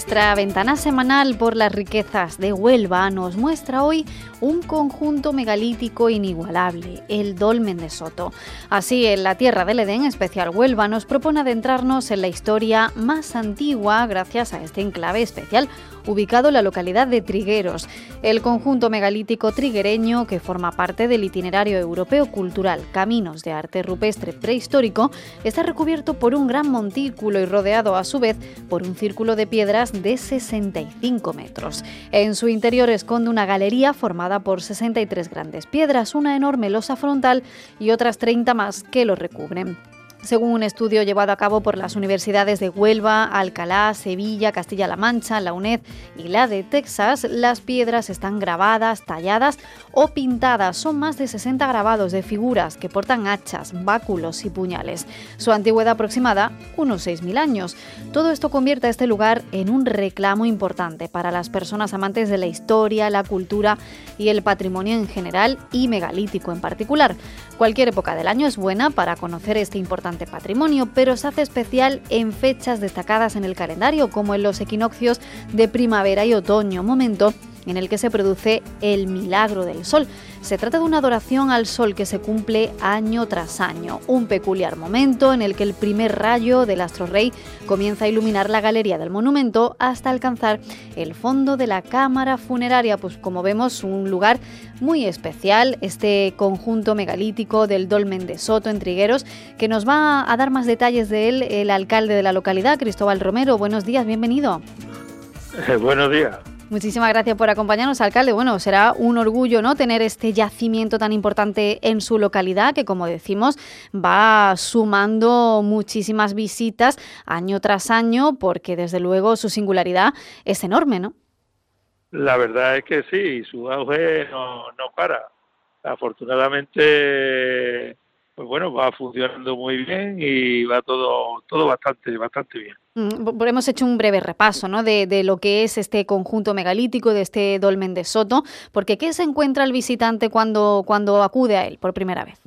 Nuestra ventana semanal por las riquezas de Huelva nos muestra hoy un conjunto megalítico inigualable, el Dolmen de Soto. Así, en la Tierra del Edén, especial Huelva, nos propone adentrarnos en la historia más antigua gracias a este enclave especial ubicado en la localidad de Trigueros. El conjunto megalítico triguereño, que forma parte del itinerario europeo cultural Caminos de Arte Rupestre Prehistórico, está recubierto por un gran montículo y rodeado a su vez por un círculo de piedras de 65 metros. En su interior esconde una galería formada por 63 grandes piedras, una enorme losa frontal y otras 30 más que lo recubren. Según un estudio llevado a cabo por las universidades de Huelva, Alcalá, Sevilla, Castilla-La Mancha, la UNED y la de Texas, las piedras están grabadas, talladas o pintadas. Son más de 60 grabados de figuras que portan hachas, báculos y puñales. Su antigüedad aproximada, unos 6.000 años. Todo esto convierte a este lugar en un reclamo importante para las personas amantes de la historia, la cultura y el patrimonio en general y megalítico en particular. Cualquier época del año es buena para conocer este importante patrimonio, pero se hace especial en fechas destacadas en el calendario, como en los equinoccios de primavera y otoño, momento en el que se produce el milagro del sol. Se trata de una adoración al sol que se cumple año tras año, un peculiar momento en el que el primer rayo del astro rey comienza a iluminar la galería del monumento hasta alcanzar el fondo de la cámara funeraria, pues como vemos un lugar muy especial, este conjunto megalítico del Dolmen de Soto en Trigueros, que nos va a dar más detalles de él el alcalde de la localidad, Cristóbal Romero. Buenos días, bienvenido. Eh, buenos días. Muchísimas gracias por acompañarnos, alcalde. Bueno, será un orgullo ¿no? tener este yacimiento tan importante en su localidad, que como decimos, va sumando muchísimas visitas año tras año, porque desde luego su singularidad es enorme, ¿no? La verdad es que sí, su auge no, no para. Afortunadamente, pues bueno, va funcionando muy bien y va todo, todo bastante, bastante bien. Mm, hemos hecho un breve repaso ¿no? de, de, lo que es este conjunto megalítico, de este dolmen de Soto, porque ¿qué se encuentra el visitante cuando, cuando acude a él por primera vez?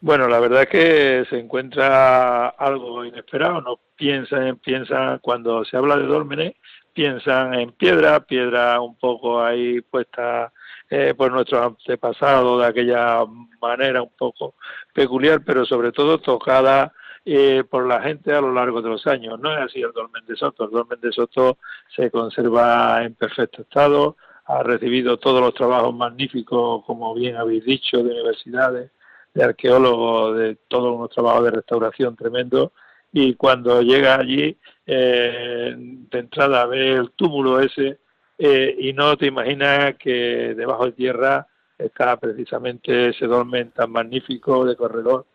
Bueno, la verdad es que se encuentra algo inesperado, no piensan, piensan cuando se habla de dólmenes, piensan en piedra, piedra un poco ahí puesta eh, por nuestros antepasados de aquella manera un poco peculiar, pero sobre todo tocada eh, por la gente a lo largo de los años. No es así el Dolmen de Soto. El Dolmen de Soto se conserva en perfecto estado, ha recibido todos los trabajos magníficos, como bien habéis dicho, de universidades, de arqueólogos, de todos los trabajos de restauración tremendo. Y cuando llega allí, eh, de entrada ve el túmulo ese eh, y no te imaginas que debajo de tierra está precisamente ese dolmen tan magnífico de corredor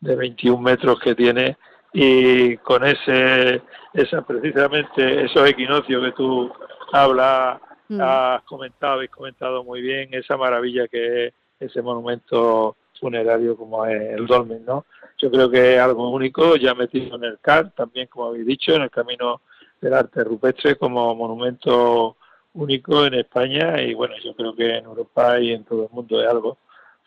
de 21 metros que tiene y con ese, esa precisamente esos equinoccios que tú hablas, mm. has comentado, habéis comentado muy bien esa maravilla que es ese monumento funerario como es el Dolmen, ¿no? Yo creo que es algo único, ya metido en el CAR, también como habéis dicho, en el Camino del Arte Rupestre como monumento único en España y bueno, yo creo que en Europa y en todo el mundo es algo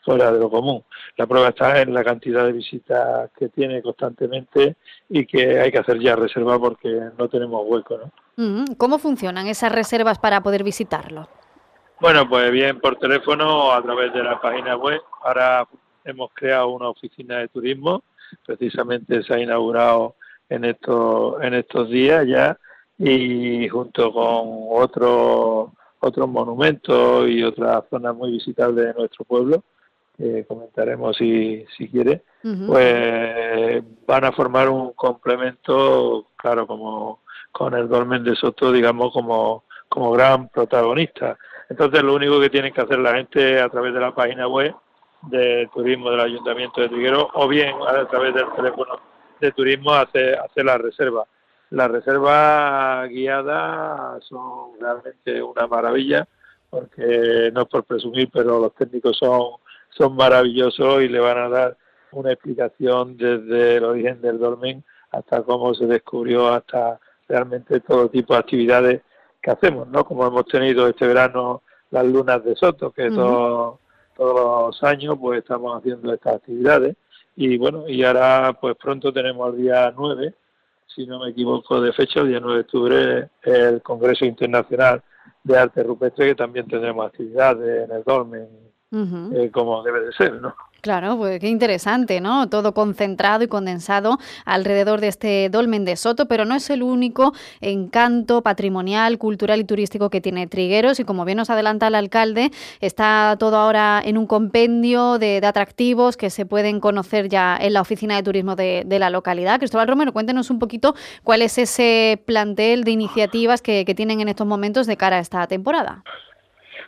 fuera de lo común. La prueba está en la cantidad de visitas que tiene constantemente y que hay que hacer ya reserva porque no tenemos hueco. ¿no? ¿Cómo funcionan esas reservas para poder visitarlo? Bueno, pues bien por teléfono o a través de la página web. Ahora hemos creado una oficina de turismo, precisamente se ha inaugurado en estos, en estos días ya y junto con otros otros monumentos y otras zonas muy visitables de nuestro pueblo, que comentaremos si, si quiere, pues van a formar un complemento, claro, como con el Dolmen de Soto, digamos, como, como gran protagonista. Entonces, lo único que tiene que hacer la gente a través de la página web de turismo del Ayuntamiento de Triguero o bien a través del teléfono de turismo hacer, hacer la reserva. Las reservas guiadas son realmente una maravilla porque no es por presumir, pero los técnicos son son maravillosos y le van a dar una explicación desde el origen del dolmen hasta cómo se descubrió, hasta realmente todo tipo de actividades que hacemos, ¿no? Como hemos tenido este verano las lunas de Soto, que todos los años pues estamos haciendo estas actividades y bueno, y ahora pues pronto tenemos el día 9, si no me equivoco de fecha, el día 9 de octubre, el Congreso Internacional de Arte Rupestre, que también tendremos actividades en el Dolmen, eh, como debe de ser, ¿no? Claro, pues qué interesante, ¿no? Todo concentrado y condensado alrededor de este dolmen de Soto, pero no es el único encanto patrimonial, cultural y turístico que tiene Trigueros y como bien nos adelanta el alcalde, está todo ahora en un compendio de, atractivos que se pueden conocer ya en la oficina de turismo de, la localidad. Cristóbal Romero, cuéntenos un poquito cuál es ese plantel de iniciativas que, que tienen en estos momentos de cara a esta temporada.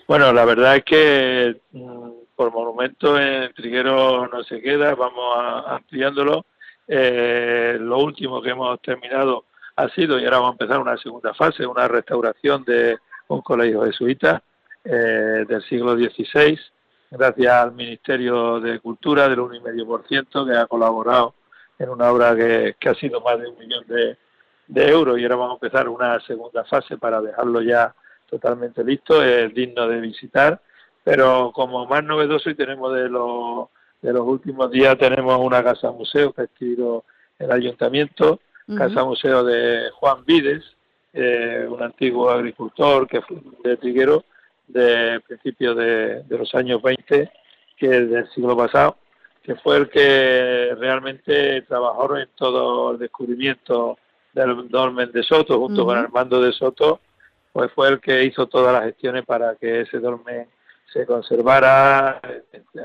Bueno, la verdad es que mm, por monumento en Triguero no se queda, vamos ampliándolo. Eh, lo último que hemos terminado ha sido, y ahora vamos a empezar una segunda fase, una restauración de un colegio jesuita eh, del siglo XVI, gracias al Ministerio de Cultura del 1,5% que ha colaborado en una obra que, ha sido más de un millón de, de euros. Y ahora vamos a empezar una segunda fase para dejarlo ya totalmente listo, es digno de visitar pero como más novedoso y tenemos de los, de los últimos días, tenemos una casa museo que ha adquirido el ayuntamiento, casa museo de Juan Vides, eh, un antiguo agricultor que fue de Triguero de principios de, los años 20, que es del siglo pasado, que fue el que realmente trabajó en todo el descubrimiento del dolmen de Soto, junto con Armando de Soto, pues fue el que hizo todas las gestiones para que ese dolmen se conservara,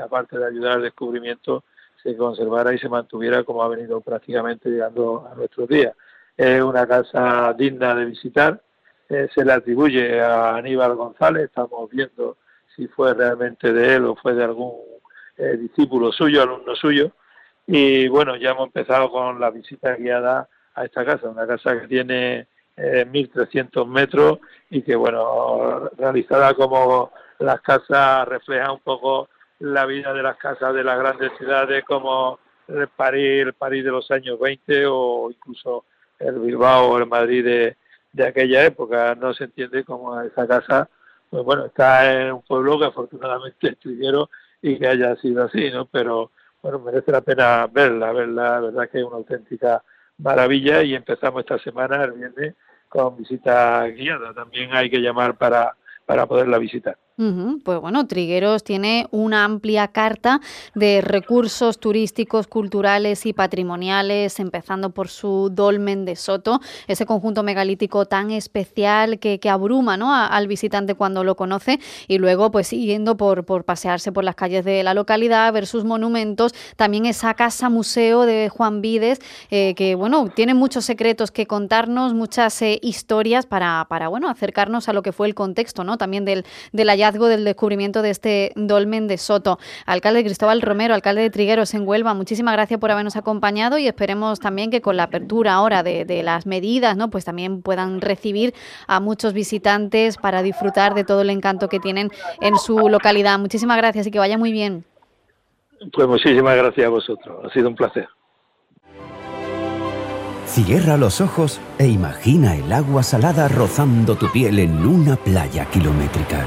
aparte de ayudar al descubrimiento, se conservara y se mantuviera como ha venido prácticamente llegando a nuestros días. Es una casa digna de visitar, eh, se le atribuye a Aníbal González, estamos viendo si fue realmente de él o fue de algún eh, discípulo suyo, alumno suyo, y bueno, ya hemos empezado con la visita guiada a esta casa, una casa que tiene 1.300 eh, metros y que, bueno, realizada como las casas reflejan un poco la vida de las casas de las grandes ciudades como el París, el París de los años 20 o incluso el Bilbao o el Madrid de, de aquella época. No se entiende cómo esa casa, pues bueno, está en un pueblo que afortunadamente es triguero y que haya sido así, ¿no? Pero bueno, merece la pena verla, verla, la verdad que es una auténtica maravilla y empezamos esta semana, el viernes, con visita guiada. También hay que llamar para, para poderla visitar. Pues bueno, Trigueros tiene una amplia carta de recursos turísticos, culturales y patrimoniales, empezando por su dolmen de Soto, ese conjunto megalítico tan especial que, abruma ¿no? al visitante cuando lo conoce, y luego pues siguiendo por, por pasearse por las calles de la localidad, ver sus monumentos, también esa casa museo de Juan Vides, eh, que bueno, tiene muchos secretos que contarnos, muchas eh, historias para, para bueno, acercarnos a lo que fue el contexto ¿no? también del, del del descubrimiento de este dolmen de Soto. Alcalde Cristóbal Romero, alcalde de Trigueros en Huelva, muchísimas gracias por habernos acompañado y esperemos también que con la apertura ahora de, las medidas, ¿no? pues también puedan recibir a muchos visitantes para disfrutar de todo el encanto que tienen en su localidad. Muchísimas gracias y que vaya muy bien. Pues muchísimas gracias a vosotros, ha sido un placer. Cierra los ojos e imagina el agua salada rozando tu piel en una playa kilométrica.